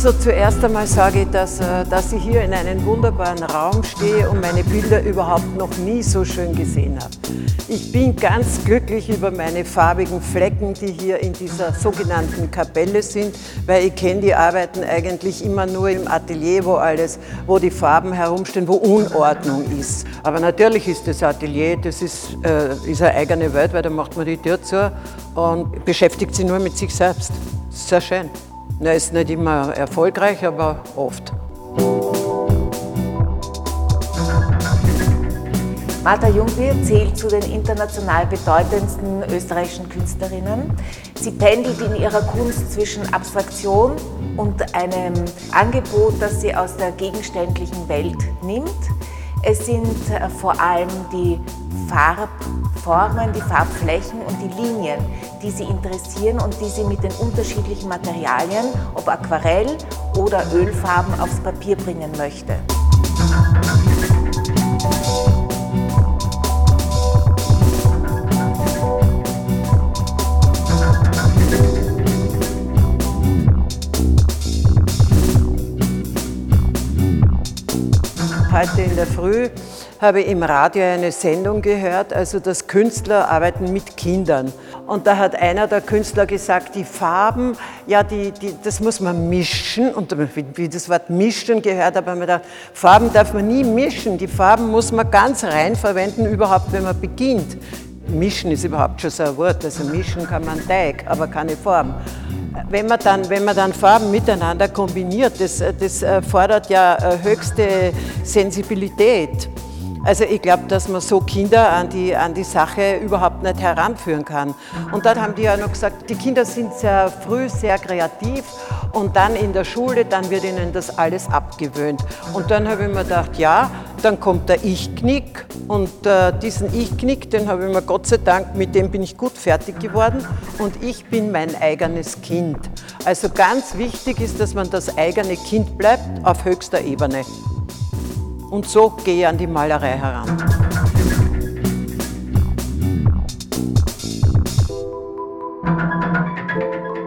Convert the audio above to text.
Also zuerst einmal sage ich, dass, äh, dass ich hier in einem wunderbaren Raum stehe und meine Bilder überhaupt noch nie so schön gesehen habe. Ich bin ganz glücklich über meine farbigen Flecken, die hier in dieser sogenannten Kapelle sind, weil ich kenne die Arbeiten eigentlich immer nur im Atelier, wo alles, wo die Farben herumstehen, wo Unordnung ist. Aber natürlich ist das Atelier, das ist, äh, ist eine eigene Welt, weil da macht man die Tür zu und beschäftigt sich nur mit sich selbst. Sehr schön. Er ist nicht immer erfolgreich, aber oft. Martha Jungbier zählt zu den international bedeutendsten österreichischen Künstlerinnen. Sie pendelt in ihrer Kunst zwischen Abstraktion und einem Angebot, das sie aus der gegenständlichen Welt nimmt. Es sind äh, vor allem die Farbformen, die Farbflächen und die Linien, die Sie interessieren und die Sie mit den unterschiedlichen Materialien, ob Aquarell oder Ölfarben, aufs Papier bringen möchte. Heute in der Früh habe ich im Radio eine Sendung gehört, also dass Künstler arbeiten mit Kindern. Und da hat einer der Künstler gesagt, die Farben, ja, die, die, das muss man mischen. Und wie das Wort mischen gehört, habe ich mir gedacht, Farben darf man nie mischen. Die Farben muss man ganz rein verwenden, überhaupt wenn man beginnt. Mischen ist überhaupt schon so ein Wort. Also mischen kann man Teig, aber keine Form. Wenn man, dann, wenn man dann Farben miteinander kombiniert, das, das fordert ja höchste Sensibilität. Also ich glaube, dass man so Kinder an die, an die Sache überhaupt nicht heranführen kann. Und dann haben die ja noch gesagt, die Kinder sind sehr früh sehr kreativ und dann in der Schule, dann wird ihnen das alles abgewöhnt. Und dann habe ich mir gedacht, ja, dann kommt der Ich-Knick und äh, diesen Ich-Knick, den habe ich mir Gott sei Dank, mit dem bin ich gut fertig geworden und ich bin mein eigenes Kind. Also ganz wichtig ist, dass man das eigene Kind bleibt auf höchster Ebene. Und so gehe ich an die Malerei heran. Musik